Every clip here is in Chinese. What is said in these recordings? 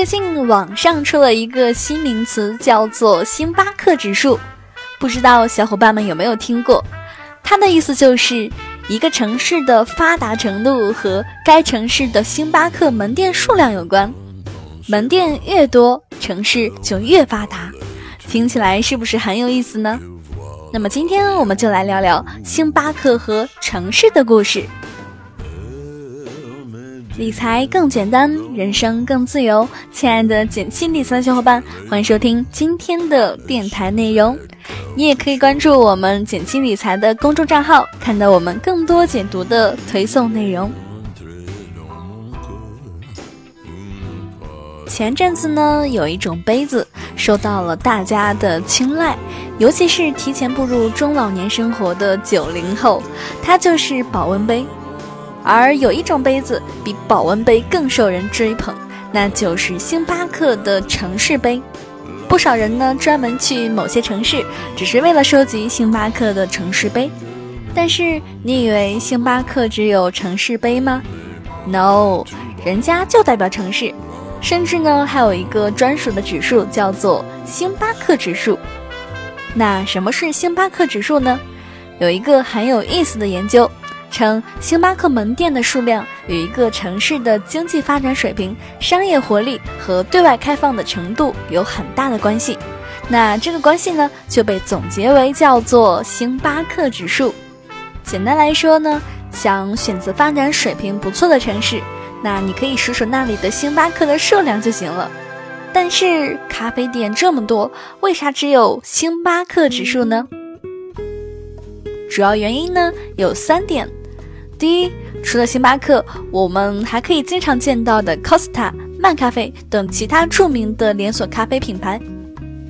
最近网上出了一个新名词，叫做星巴克指数，不知道小伙伴们有没有听过？它的意思就是一个城市的发达程度和该城市的星巴克门店数量有关，门店越多，城市就越发达。听起来是不是很有意思呢？那么今天我们就来聊聊星巴克和城市的故事。理财更简单，人生更自由。亲爱的简七理财的小伙伴，欢迎收听今天的电台内容。你也可以关注我们简七理财的公众账号，看到我们更多解读的推送内容。前阵子呢，有一种杯子受到了大家的青睐，尤其是提前步入中老年生活的九零后，它就是保温杯。而有一种杯子比保温杯更受人追捧，那就是星巴克的城市杯。不少人呢专门去某些城市，只是为了收集星巴克的城市杯。但是你以为星巴克只有城市杯吗？No，人家就代表城市，甚至呢还有一个专属的指数，叫做星巴克指数。那什么是星巴克指数呢？有一个很有意思的研究。称星巴克门店的数量与一个城市的经济发展水平、商业活力和对外开放的程度有很大的关系。那这个关系呢，就被总结为叫做星巴克指数。简单来说呢，想选择发展水平不错的城市，那你可以数数那里的星巴克的数量就行了。但是咖啡店这么多，为啥只有星巴克指数呢？主要原因呢有三点。第一，除了星巴克，我们还可以经常见到的 Costa、漫咖啡等其他著名的连锁咖啡品牌。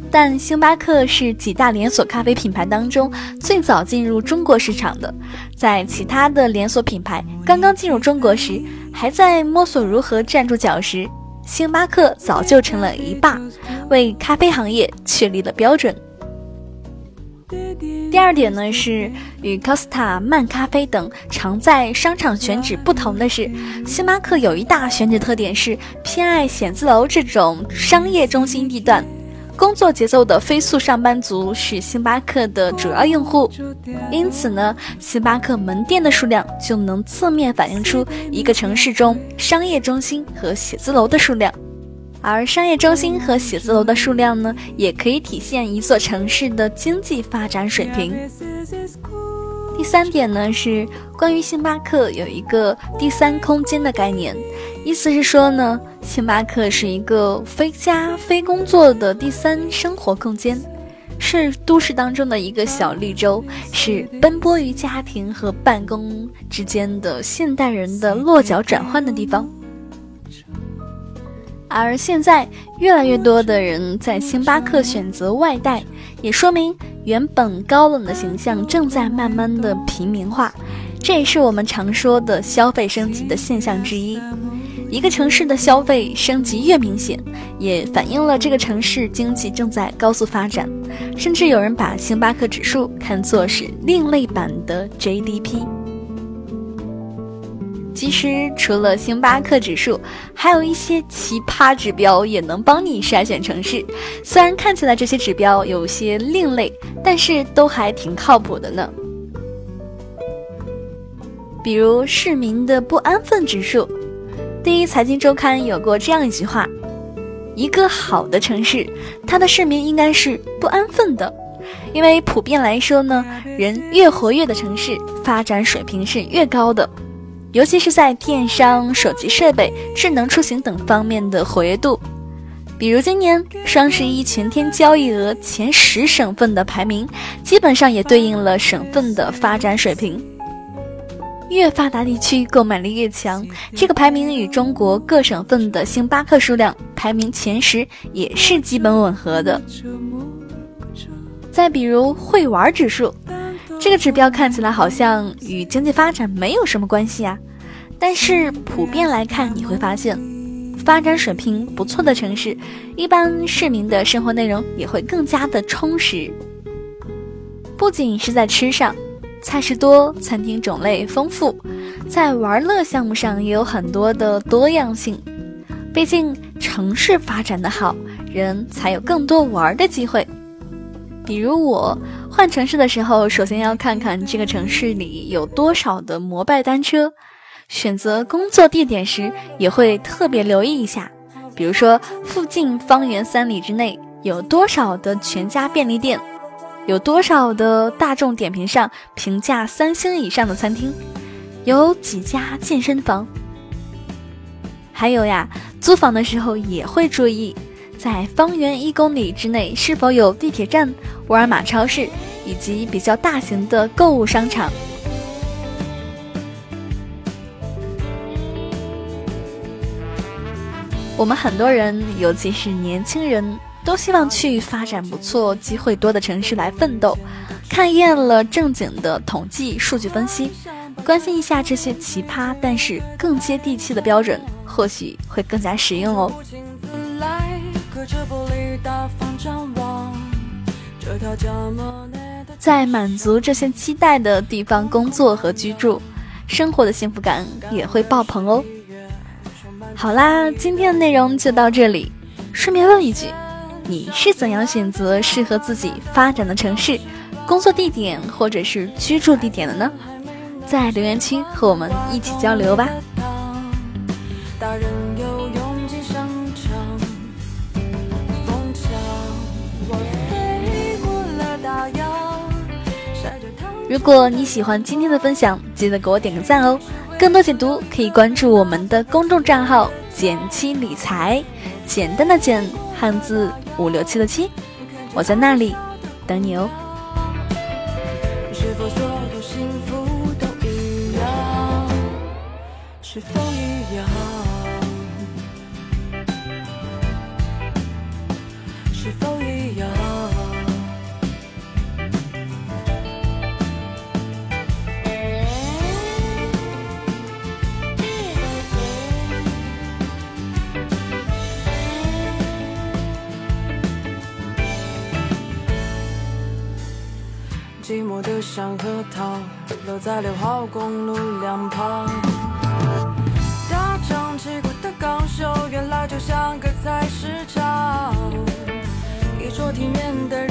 但星巴克是几大连锁咖啡品牌当中最早进入中国市场的，在其他的连锁品牌刚刚进入中国时，还在摸索如何站住脚时，星巴克早就成了一霸，为咖啡行业确立了标准。第二点呢，是与 Costa、漫咖啡等常在商场选址不同的是，星巴克有一大选址特点是偏爱写字楼这种商业中心地段，工作节奏的飞速上班族是星巴克的主要用户，因此呢，星巴克门店的数量就能侧面反映出一个城市中商业中心和写字楼的数量。而商业中心和写字楼的数量呢，也可以体现一座城市的经济发展水平。第三点呢，是关于星巴克有一个第三空间的概念，意思是说呢，星巴克是一个非家非工作的第三生活空间，是都市当中的一个小绿洲，是奔波于家庭和办公之间的现代人的落脚转换的地方。而现在，越来越多的人在星巴克选择外带，也说明原本高冷的形象正在慢慢的平民化。这也是我们常说的消费升级的现象之一。一个城市的消费升级越明显，也反映了这个城市经济正在高速发展。甚至有人把星巴克指数看作是另类版的 GDP。其实，除了星巴克指数，还有一些奇葩指标也能帮你筛选城市。虽然看起来这些指标有些另类，但是都还挺靠谱的呢。比如市民的不安分指数，第一财经周刊有过这样一句话：一个好的城市，它的市民应该是不安分的，因为普遍来说呢，人越活跃的城市，发展水平是越高的。尤其是在电商、手机设备、智能出行等方面的活跃度，比如今年双十一全天交易额前十省份的排名，基本上也对应了省份的发展水平。越发达地区购买力越强，这个排名与中国各省份的星巴克数量排名前十也是基本吻合的。再比如会玩指数。这个指标看起来好像与经济发展没有什么关系啊，但是普遍来看，你会发现，发展水平不错的城市，一般市民的生活内容也会更加的充实。不仅是在吃上，菜式多，餐厅种类丰富，在玩乐项目上也有很多的多样性。毕竟城市发展的好，人才有更多玩的机会。比如我换城市的时候，首先要看看这个城市里有多少的摩拜单车；选择工作地点时，也会特别留意一下，比如说附近方圆三里之内有多少的全家便利店，有多少的大众点评上评价三星以上的餐厅，有几家健身房。还有呀，租房的时候也会注意，在方圆一公里之内是否有地铁站、沃尔玛超市以及比较大型的购物商场。我们很多人，尤其是年轻人，都希望去发展不错、机会多的城市来奋斗。看厌了正经的统计数据分析，关心一下这些奇葩但是更接地气的标准。或许会更加实用哦。在满足这些期待的地方工作和居住，生活的幸福感也会爆棚哦。好啦，今天的内容就到这里。顺便问一句，你是怎样选择适合自己发展的城市、工作地点或者是居住地点的呢？在留言区和我们一起交流吧。大人有如果你喜欢今天的分享，记得给我点个赞哦！更多解读可以关注我们的公众账号“简七理财”，简单的简，汉字五六七的七，我在那里等你哦。是否所有幸福都一样？是否一样？山核桃留在六号公路两旁，大张旗鼓的刚修，原来就像个菜市场，一桌体面的人。